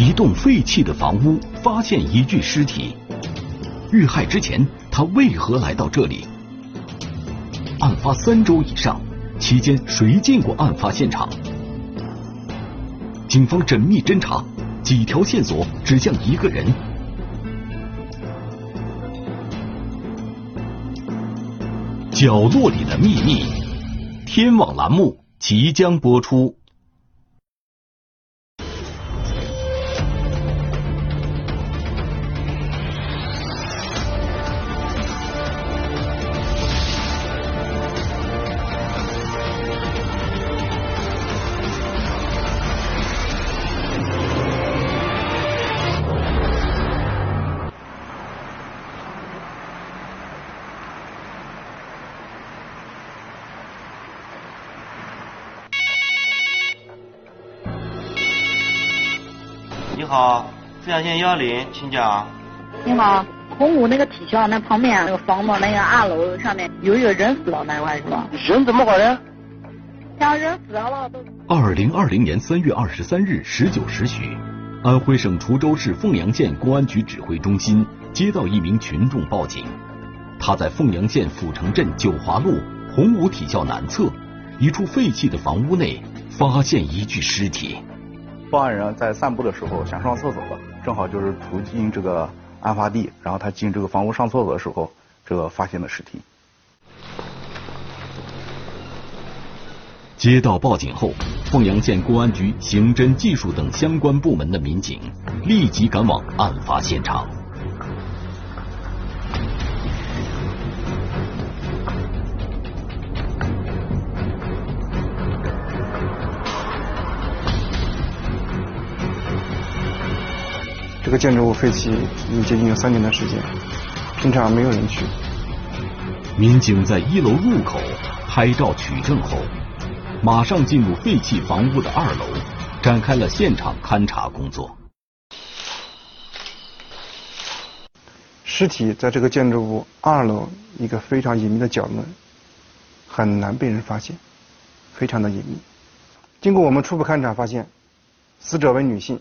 一栋废弃的房屋发现一具尸体。遇害之前，他为何来到这里？案发三周以上，期间谁进过案发现场？警方缜密侦查，几条线索指向一个人。角落里的秘密，天网栏目即将播出。好，阜阳县幺零，请讲。你好，洪武那个体校那旁边那个房子那个二楼上面有一个人死了，那块是吧？人怎么回的？像人死了都。二零二零年三月二十三日十九时许，安徽省滁州市凤阳县公安局指挥中心接到一名群众报警，他在凤阳县阜城镇九华路洪武体校南侧一处废弃的房屋内发现一具尸体。报案人在散步的时候想上厕所了，正好就是途经这个案发地，然后他进这个房屋上厕所的时候，这个发现的尸体。接到报警后，凤阳县公安局刑侦技术等相关部门的民警立即赶往案发现场。这个建筑物废弃已经接近有三年的时间，平常没有人去。民警在一楼入口拍照取证后，马上进入废弃房屋的二楼，展开了现场勘查工作。尸体在这个建筑物二楼一个非常隐秘的角落，很难被人发现，非常的隐秘。经过我们初步勘查发现，死者为女性。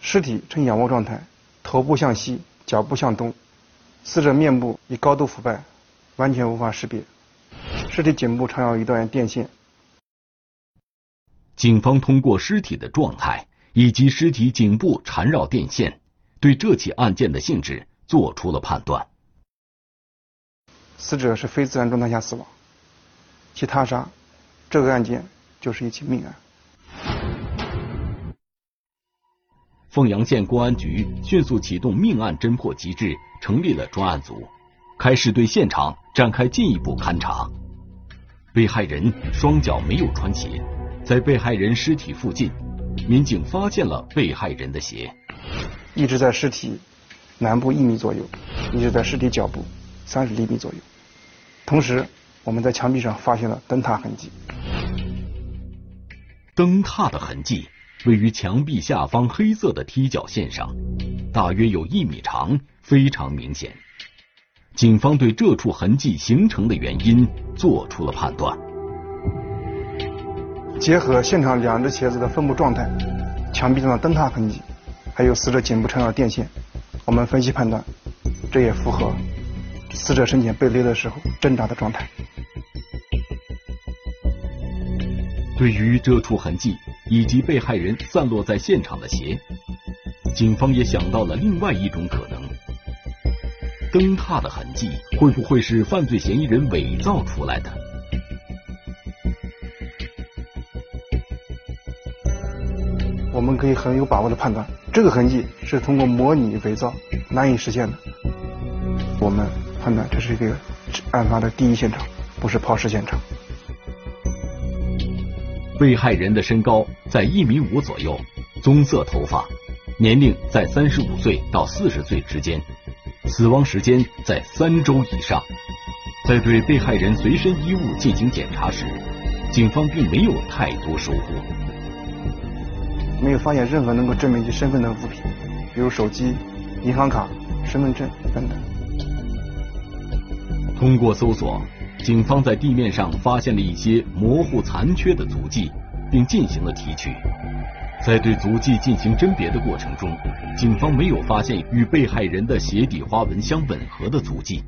尸体呈仰卧状态，头部向西，脚部向东，死者面部已高度腐败，完全无法识别。尸体颈部缠绕一段电线。警方通过尸体的状态以及尸体颈部缠绕电线，对这起案件的性质做出了判断。死者是非自然状态下死亡，其他杀，这个案件就是一起命案。凤阳县公安局迅速启动命案侦破机制，成立了专案组，开始对现场展开进一步勘查。被害人双脚没有穿鞋，在被害人尸体附近，民警发现了被害人的鞋，一直在尸体南部一米左右，一直在尸体脚部三十厘米左右。同时，我们在墙壁上发现了灯塔痕迹。灯塔的痕迹。位于墙壁下方黑色的踢脚线上，大约有一米长，非常明显。警方对这处痕迹形成的原因做出了判断。结合现场两只鞋子的分布状态、墙壁上的灯塔痕迹，还有死者颈部缠绕电线，我们分析判断，这也符合死者生前被勒的时候挣扎的状态。对于这处痕迹。以及被害人散落在现场的鞋，警方也想到了另外一种可能：灯塔的痕迹会不会是犯罪嫌疑人伪造出来的？我们可以很有把握的判断，这个痕迹是通过模拟伪造难以实现的。我们判断这是一个案发的第一现场，不是抛尸现场。被害人的身高在一米五左右，棕色头发，年龄在三十五岁到四十岁之间，死亡时间在三周以上。在对被害人随身衣物进行检查时，警方并没有太多收获，没有发现任何能够证明其身份的物品，比如手机、银行卡、身份证等等。通过搜索。警方在地面上发现了一些模糊残缺的足迹，并进行了提取。在对足迹进行甄别的过程中，警方没有发现与被害人的鞋底花纹相吻合的足迹。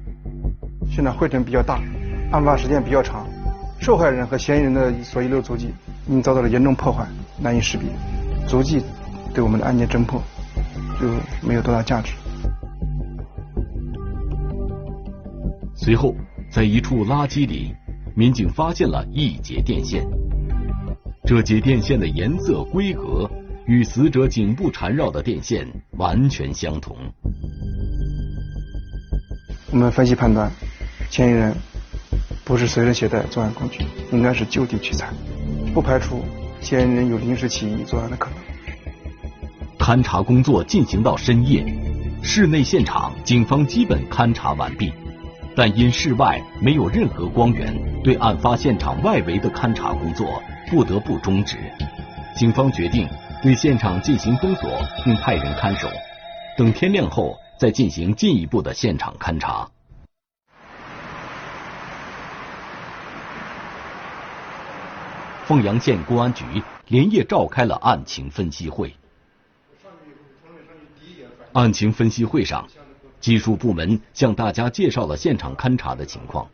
现场灰尘比较大，案发时间比较长，受害人和嫌疑人的所遗留足迹已经遭到了严重破坏，难以识别。足迹对我们的案件侦破就没有多大价值。随后，在一处垃圾里，民警发现了一节电线。这节电线的颜色、规格与死者颈部缠绕的电线完全相同。我们分析判断，嫌疑人不是随身携带作案工具，应该是就地取材，不排除嫌疑人有临时起意作案的可能。勘查工作进行到深夜，室内现场警方基本勘查完毕，但因室外没有任何光源，对案发现场外围的勘查工作。不得不终止，警方决定对现场进行封锁，并派人看守，等天亮后再进行进一步的现场勘查。凤阳县公安局连夜召开了案情分析会。案情分析会上，技术部门向大家介绍了现场勘查的情况。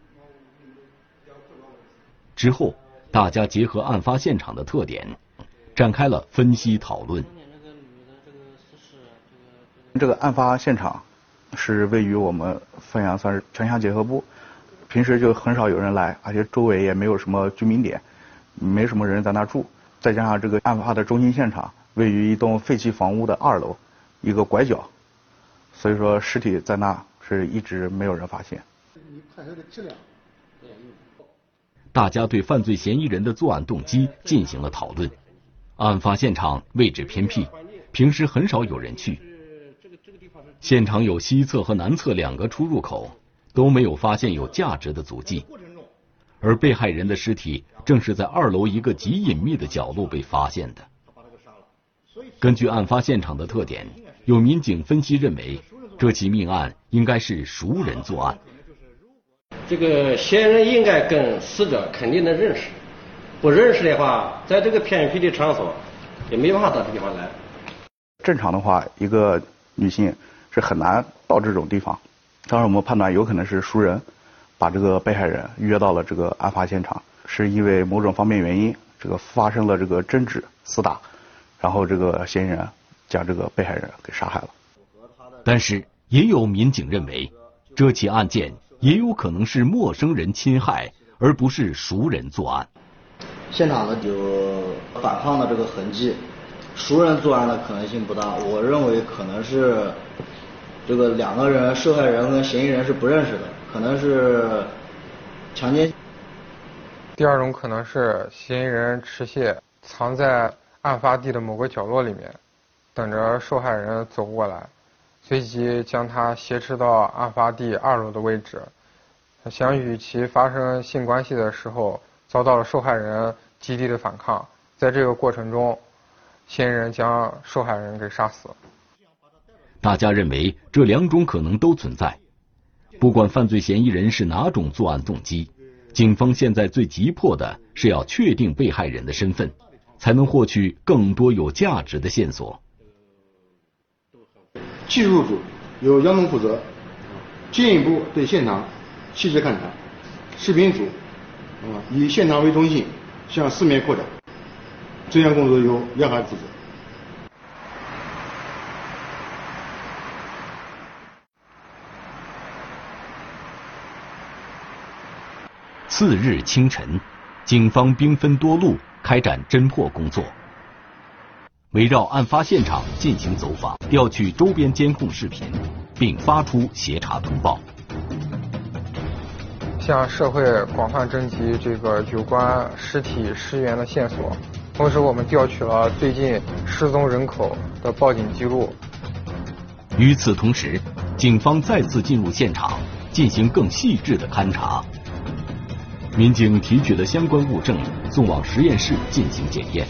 之后。大家结合案发现场的特点，展开了分析讨论。这个案发现场是位于我们凤阳算是城乡结合部，平时就很少有人来，而且周围也没有什么居民点，没什么人在那住。再加上这个案发的中心现场位于一栋废弃房屋的二楼一个拐角，所以说尸体在那是一直没有人发现。你判的质量。大家对犯罪嫌疑人的作案动机进行了讨论。案发现场位置偏僻，平时很少有人去。现场有西侧和南侧两个出入口，都没有发现有价值的足迹。而被害人的尸体正是在二楼一个极隐秘的角落被发现的。根据案发现场的特点，有民警分析认为，这起命案应该是熟人作案。这个嫌疑人应该跟死者肯定能认识，不认识的话，在这个偏僻的场所也没办法到这地方来。正常的话，一个女性是很难到这种地方。当时，我们判断有可能是熟人把这个被害人约到了这个案发现场，是因为某种方面原因，这个发生了这个争执、厮打，然后这个嫌疑人将这个被害人给杀害了。但是，也有民警认为，这起案件。也有可能是陌生人侵害，而不是熟人作案。现场呢有反抗的这个痕迹，熟人作案的可能性不大。我认为可能是这个两个人，受害人跟嫌疑人是不认识的，可能是强奸。第二种可能是嫌疑人持械藏在案发地的某个角落里面，等着受害人走过来。随即将他挟持到案发地二楼的位置，想与其发生性关系的时候，遭到了受害人极力的反抗。在这个过程中，嫌疑人将受害人给杀死。大家认为这两种可能都存在。不管犯罪嫌疑人是哪种作案动机，警方现在最急迫的是要确定被害人的身份，才能获取更多有价值的线索。技术组由杨总负责，进一步对现场细致勘查。视频组啊以现场为中心向四面扩展。这项工作由杨海负责。次日清晨，警方兵分多路开展侦破工作。围绕案发现场进行走访，调取周边监控视频，并发出协查通报，向社会广泛征集这个有关尸体尸源的线索。同时，我们调取了最近失踪人口的报警记录。与此同时，警方再次进入现场，进行更细致的勘查。民警提取的相关物证送往实验室进行检验。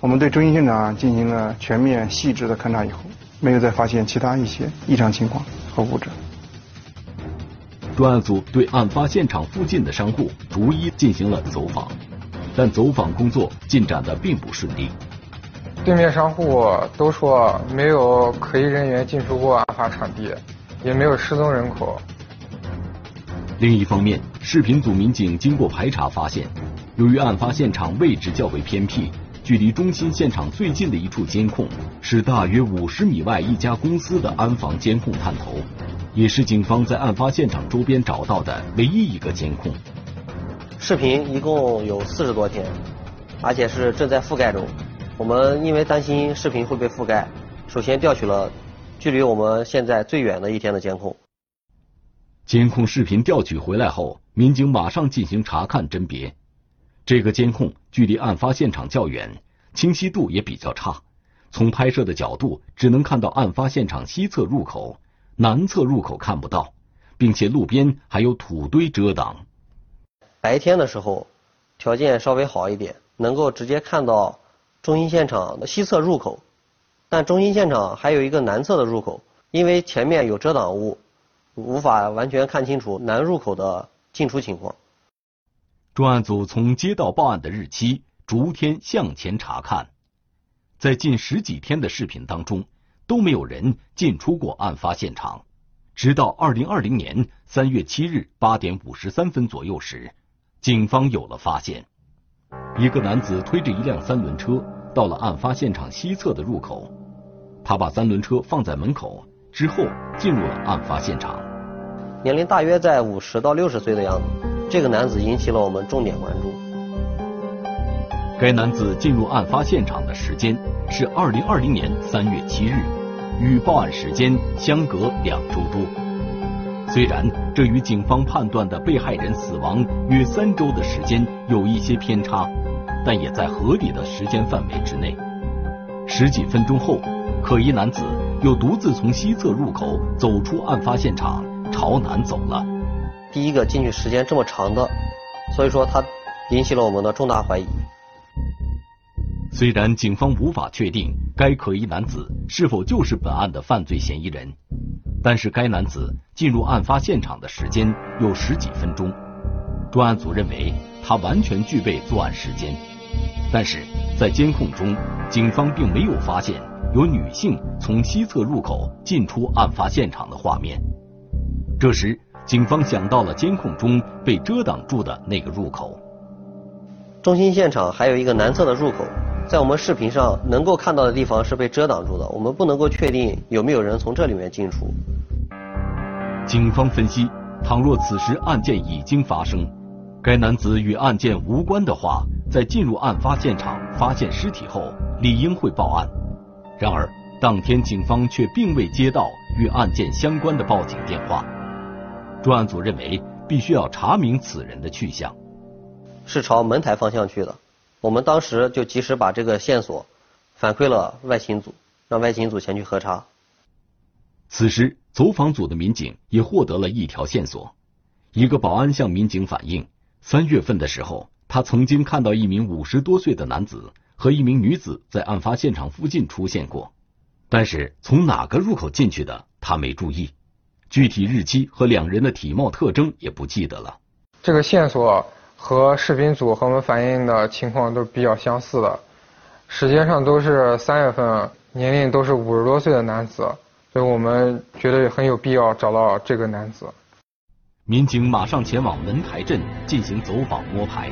我们对中心现场进行了全面细致的勘查以后，没有再发现其他一些异常情况和物证。专案组对案发现场附近的商户逐一进行了走访，但走访工作进展的并不顺利。对面商户都说没有可疑人员进出过案发场地，也没有失踪人口。另一方面，视频组民警经过排查发现，由于案发现场位置较为偏僻，距离中心现场最近的一处监控是大约五十米外一家公司的安防监控探头，也是警方在案发现场周边找到的唯一一个监控。视频一共有四十多天，而且是正在覆盖中。我们因为担心视频会被覆盖，首先调取了距离我们现在最远的一天的监控。监控视频调取回来后，民警马上进行查看甄别。这个监控距离案发现场较远，清晰度也比较差。从拍摄的角度，只能看到案发现场西侧入口，南侧入口看不到，并且路边还有土堆遮挡。白天的时候，条件稍微好一点，能够直接看到中心现场的西侧入口。但中心现场还有一个南侧的入口，因为前面有遮挡物。无法完全看清楚南入口的进出情况。专案组从接到报案的日期逐天向前查看，在近十几天的视频当中都没有人进出过案发现场。直到二零二零年三月七日八点五十三分左右时，警方有了发现：一个男子推着一辆三轮车到了案发现场西侧的入口，他把三轮车放在门口。之后进入了案发现场，年龄大约在五十到六十岁的样子。这个男子引起了我们重点关注。该男子进入案发现场的时间是二零二零年三月七日，与报案时间相隔两周多。虽然这与警方判断的被害人死亡约三周的时间有一些偏差，但也在合理的时间范围之内。十几分钟后，可疑男子。又独自从西侧入口走出案发现场，朝南走了。第一个进去时间这么长的，所以说他引起了我们的重大怀疑。虽然警方无法确定该可疑男子是否就是本案的犯罪嫌疑人，但是该男子进入案发现场的时间有十几分钟，专案组认为他完全具备作案时间。但是在监控中，警方并没有发现。有女性从西侧入口进出案发现场的画面。这时，警方想到了监控中被遮挡住的那个入口。中心现场还有一个南侧的入口，在我们视频上能够看到的地方是被遮挡住的，我们不能够确定有没有人从这里面进出。警方分析，倘若此时案件已经发生，该男子与案件无关的话，在进入案发现场发现尸体后，理应会报案。然而，当天警方却并未接到与案件相关的报警电话。专案组认为，必须要查明此人的去向。是朝门台方向去的。我们当时就及时把这个线索反馈了外勤组，让外勤组前去核查。此时，走访组的民警也获得了一条线索：一个保安向民警反映，三月份的时候，他曾经看到一名五十多岁的男子。和一名女子在案发现场附近出现过，但是从哪个入口进去的他没注意，具体日期和两人的体貌特征也不记得了。这个线索和视频组和我们反映的情况都比较相似的，时间上都是三月份，年龄都是五十多岁的男子，所以我们觉得很有必要找到这个男子。民警马上前往门台镇进行走访摸排。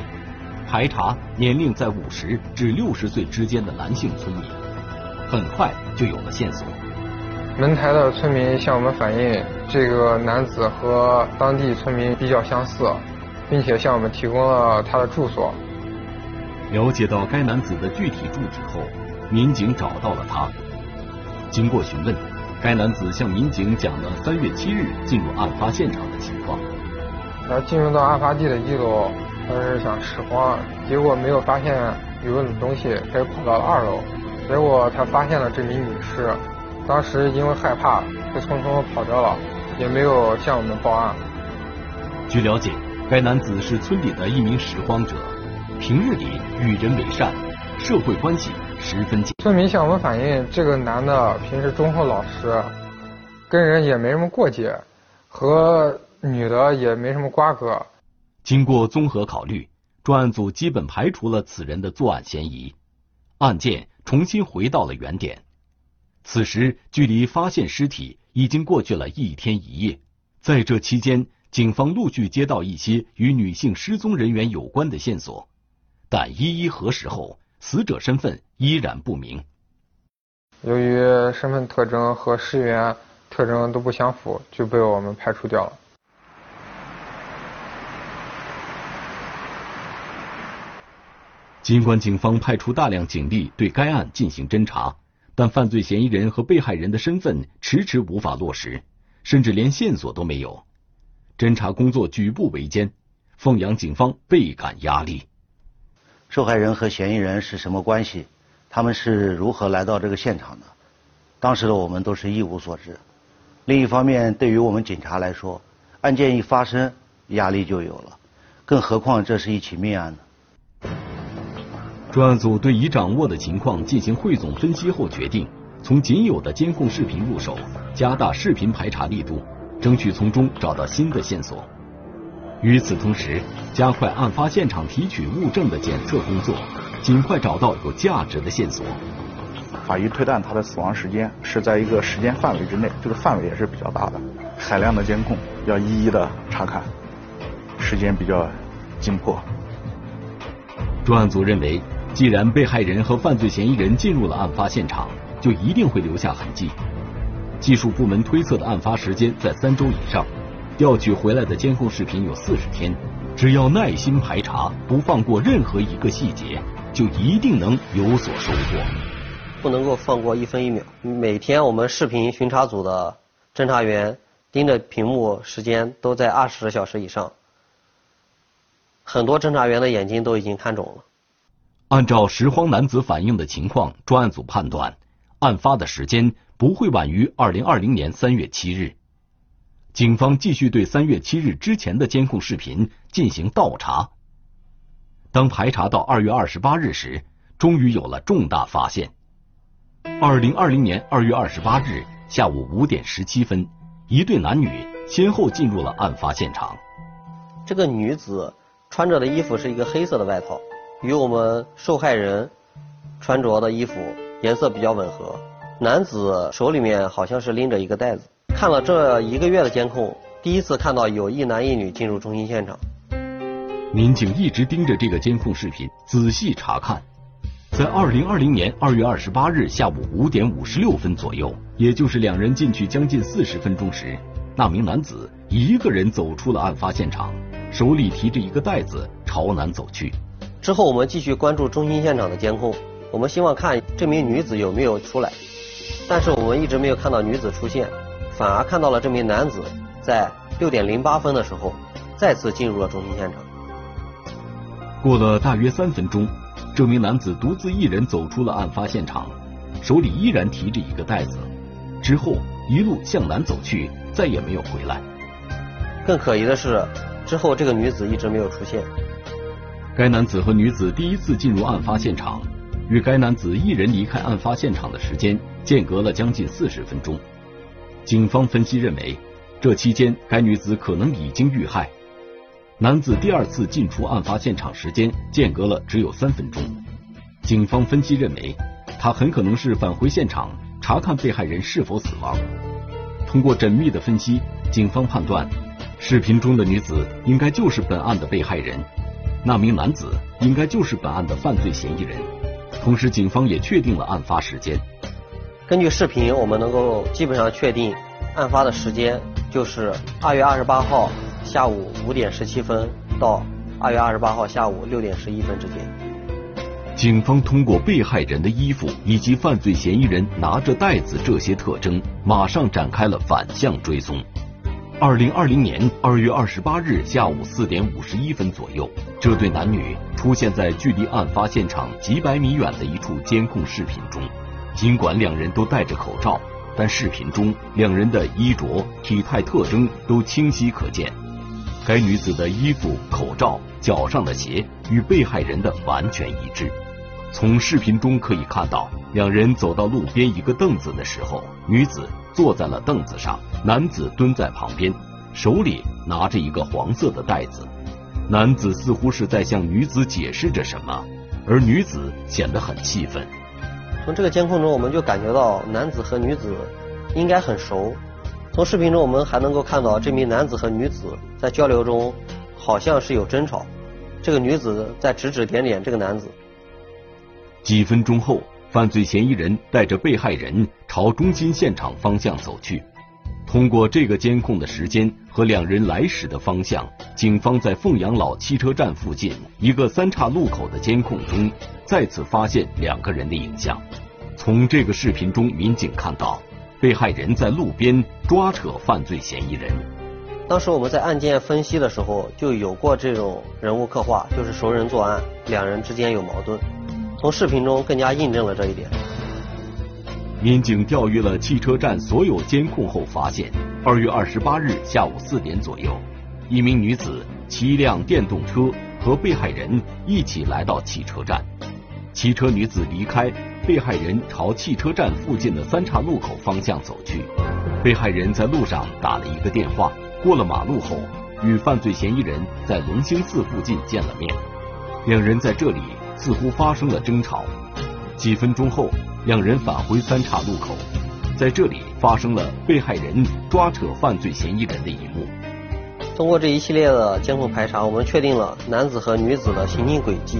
排查年龄在五十至六十岁之间的男性村民，很快就有了线索。门台的村民向我们反映，这个男子和当地村民比较相似，并且向我们提供了他的住所。了解到该男子的具体住址后，民警找到了他。经过询问，该男子向民警讲了三月七日进入案发现场的情况。他进入到案发地的一楼。他是想拾荒，结果没有发现有用的东西，他又跑到了二楼，结果他发现了这名女尸，当时因为害怕，就匆匆跑掉了，也没有向我们报案。据了解，该男子是村里的一名拾荒者，平日里与人为善，社会关系十分紧。村民向我们反映，这个男的平时忠厚老实，跟人也没什么过节，和女的也没什么瓜葛。经过综合考虑，专案组基本排除了此人的作案嫌疑，案件重新回到了原点。此时距离发现尸体已经过去了一天一夜，在这期间，警方陆续接到一些与女性失踪人员有关的线索，但一一核实后，死者身份依然不明。由于身份特征和尸源特征都不相符，就被我们排除掉了。尽管警方派出大量警力对该案进行侦查，但犯罪嫌疑人和被害人的身份迟迟无法落实，甚至连线索都没有。侦查工作举步维艰，凤阳警方倍感压力。受害人和嫌疑人是什么关系？他们是如何来到这个现场的？当时的我们都是一无所知。另一方面，对于我们警察来说，案件一发生，压力就有了，更何况这是一起命案呢？专案组对已掌握的情况进行汇总分析后，决定从仅有的监控视频入手，加大视频排查力度，争取从中找到新的线索。与此同时，加快案发现场提取物证的检测工作。尽快找到有价值的线索。法医推断他的死亡时间是在一个时间范围之内，这个范围也是比较大的。海量的监控要一一的查看，时间比较紧迫。专案组认为，既然被害人和犯罪嫌疑人进入了案发现场，就一定会留下痕迹。技术部门推测的案发时间在三周以上，调取回来的监控视频有四十天，只要耐心排查，不放过任何一个细节。就一定能有所收获，不能够放过一分一秒。每天我们视频巡查组的侦查员盯着屏幕时间都在二十小时以上，很多侦查员的眼睛都已经看肿了。按照拾荒男子反映的情况，专案组判断，案发的时间不会晚于二零二零年三月七日。警方继续对三月七日之前的监控视频进行倒查。当排查到二月二十八日时，终于有了重大发现。二零二零年二月二十八日下午五点十七分，一对男女先后进入了案发现场。这个女子穿着的衣服是一个黑色的外套，与我们受害人穿着的衣服颜色比较吻合。男子手里面好像是拎着一个袋子。看了这一个月的监控，第一次看到有一男一女进入中心现场。民警一直盯着这个监控视频仔细查看，在二零二零年二月二十八日下午五点五十六分左右，也就是两人进去将近四十分钟时，那名男子一个人走出了案发现场，手里提着一个袋子朝南走去。之后我们继续关注中心现场的监控，我们希望看这名女子有没有出来，但是我们一直没有看到女子出现，反而看到了这名男子在六点零八分的时候再次进入了中心现场。过了大约三分钟，这名男子独自一人走出了案发现场，手里依然提着一个袋子，之后一路向南走去，再也没有回来。更可疑的是，之后这个女子一直没有出现。该男子和女子第一次进入案发现场，与该男子一人离开案发现场的时间间隔了将近四十分钟。警方分析认为，这期间该女子可能已经遇害。男子第二次进出案发现场时间间隔了只有三分钟，警方分析认为，他很可能是返回现场查看被害人是否死亡。通过缜密的分析，警方判断，视频中的女子应该就是本案的被害人，那名男子应该就是本案的犯罪嫌疑人。同时，警方也确定了案发时间。根据视频，我们能够基本上确定，案发的时间就是二月二十八号。下午五点十七分到二月二十八号下午六点十一分之间，警方通过被害人的衣服以及犯罪嫌疑人拿着袋子这些特征，马上展开了反向追踪。二零二零年二月二十八日下午四点五十一分左右，这对男女出现在距离案发现场几百米远的一处监控视频中。尽管两人都戴着口罩，但视频中两人的衣着、体态特征都清晰可见。该女子的衣服、口罩、脚上的鞋与被害人的完全一致。从视频中可以看到，两人走到路边一个凳子的时候，女子坐在了凳子上，男子蹲在旁边，手里拿着一个黄色的袋子。男子似乎是在向女子解释着什么，而女子显得很气愤。从这个监控中，我们就感觉到男子和女子应该很熟。从视频中，我们还能够看到这名男子和女子在交流中好像是有争吵。这个女子在指指点点这个男子。几分钟后，犯罪嫌疑人带着被害人朝中心现场方向走去。通过这个监控的时间和两人来时的方向，警方在凤阳老汽车站附近一个三岔路口的监控中再次发现两个人的影像。从这个视频中，民警看到被害人在路边抓扯犯罪嫌疑人。当时我们在案件分析的时候就有过这种人物刻画，就是熟人作案，两人之间有矛盾。从视频中更加印证了这一点。民警调阅了汽车站所有监控后发现，二月二十八日下午四点左右，一名女子骑一辆电动车和被害人一起来到汽车站。骑车女子离开，被害人朝汽车站附近的三岔路口方向走去。被害人在路上打了一个电话，过了马路后，与犯罪嫌疑人在龙兴寺附近见了面。两人在这里似乎发生了争吵。几分钟后。两人返回三岔路口，在这里发生了被害人抓扯犯罪嫌疑人的一幕。通过这一系列的监控排查，我们确定了男子和女子的行进轨迹。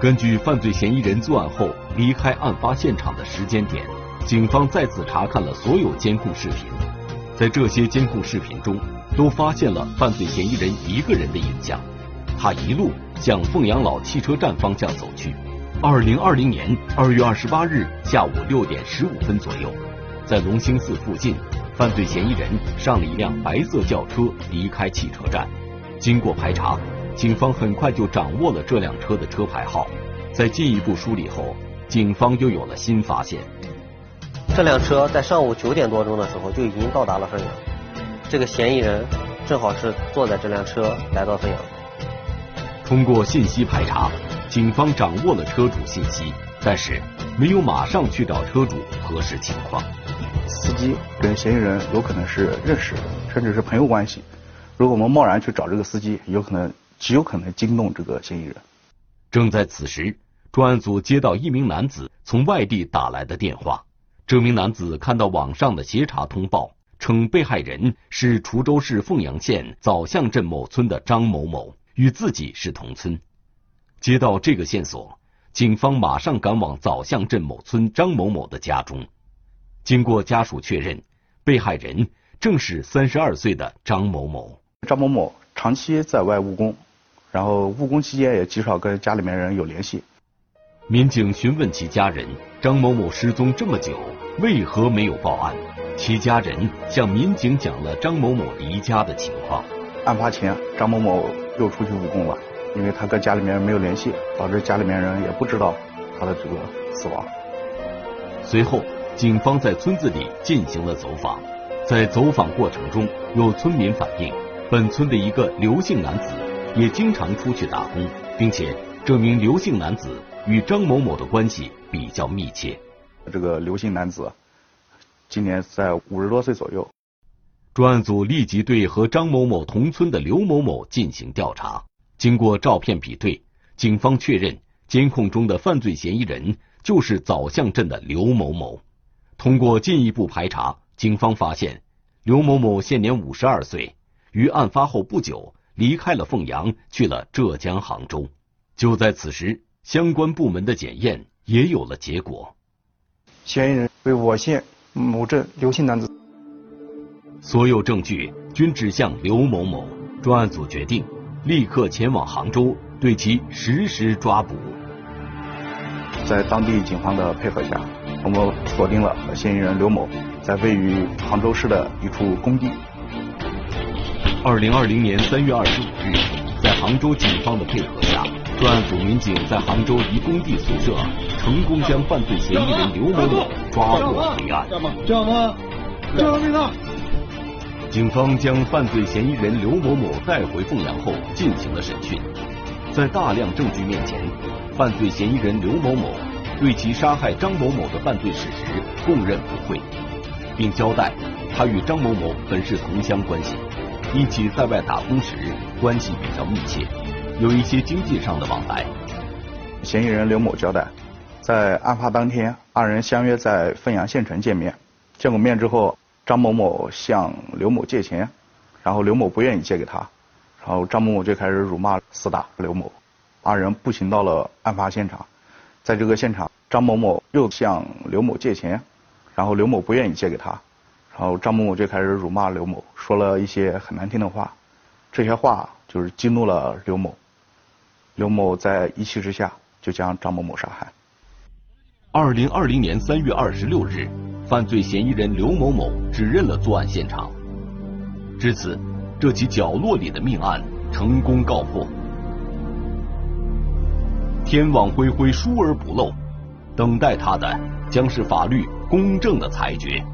根据犯罪嫌疑人作案后离开案发现场的时间点，警方再次查看了所有监控视频。在这些监控视频中，都发现了犯罪嫌疑人一个人的影像，他一路向凤阳老汽车站方向走去。二零二零年二月二十八日下午六点十五分左右，在龙兴寺附近，犯罪嫌疑人上了一辆白色轿车离开汽车站。经过排查，警方很快就掌握了这辆车的车牌号。在进一步梳理后，警方又有了新发现。这辆车在上午九点多钟的时候就已经到达了凤阳，这个嫌疑人正好是坐在这辆车来到凤阳。通过信息排查。警方掌握了车主信息，但是没有马上去找车主核实情况。司机跟嫌疑人有可能是认识，甚至是朋友关系。如果我们贸然去找这个司机，有可能极有可能惊动这个嫌疑人。正在此时，专案组接到一名男子从外地打来的电话。这名男子看到网上的协查通报，称被害人是滁州市凤阳县枣巷镇某村的张某某，与自己是同村。接到这个线索，警方马上赶往枣巷镇某村张某某的家中。经过家属确认，被害人正是三十二岁的张某某。张某某长期在外务工，然后务工期间也极少跟家里面人有联系。民警询问其家人，张某某失踪这么久，为何没有报案？其家人向民警讲了张某某离家的情况。案发前，张某某又出去务工了。因为他跟家里面没有联系，导致家里面人也不知道他的这个死亡。随后，警方在村子里进行了走访，在走访过程中，有村民反映，本村的一个刘姓男子也经常出去打工，并且这名刘姓男子与张某某的关系比较密切。这个刘姓男子今年在五十多岁左右。专案组立即对和张某某同村的刘某某进行调查。经过照片比对，警方确认监控中的犯罪嫌疑人就是枣巷镇的刘某某。通过进一步排查，警方发现刘某某现年五十二岁，于案发后不久离开了凤阳，去了浙江杭州。就在此时，相关部门的检验也有了结果，嫌疑人为我县某镇刘姓男子。所有证据均指向刘某某，专案组决定。立刻前往杭州，对其实施抓捕。在当地警方的配合下，我们锁定了嫌疑人刘某在位于杭州市的一处工地。二零二零年三月二十五日，在杭州警方的配合下，专案组民警在杭州一工地宿舍成功将犯罪嫌疑人刘某某抓获归案。这样吗？这样命令。警方将犯罪嫌疑人刘某某带回凤阳后进行了审讯，在大量证据面前，犯罪嫌疑人刘某某对其杀害张某某的犯罪事实供认不讳，并交代他与张某某本是同乡关系。一起在外打工时关系比较密切，有一些经济上的往来。嫌疑人刘某交代，在案发当天，二人相约在凤阳县城见面。见过面之后，张某某向刘某借钱，然后刘某不愿意借给他，然后张某某就开始辱骂、厮打刘某。二人步行到了案发现场，在这个现场，张某某又向刘某借钱，然后刘某不愿意借给他，然后张某某就开始辱骂刘某，说了一些很难听的话，这些话就是激怒了刘某，刘某在一气之下就将张某某杀害。二零二零年三月二十六日，犯罪嫌疑人刘某某指认了作案现场，至此，这起角落里的命案成功告破。天网恢恢，疏而不漏，等待他的将是法律公正的裁决。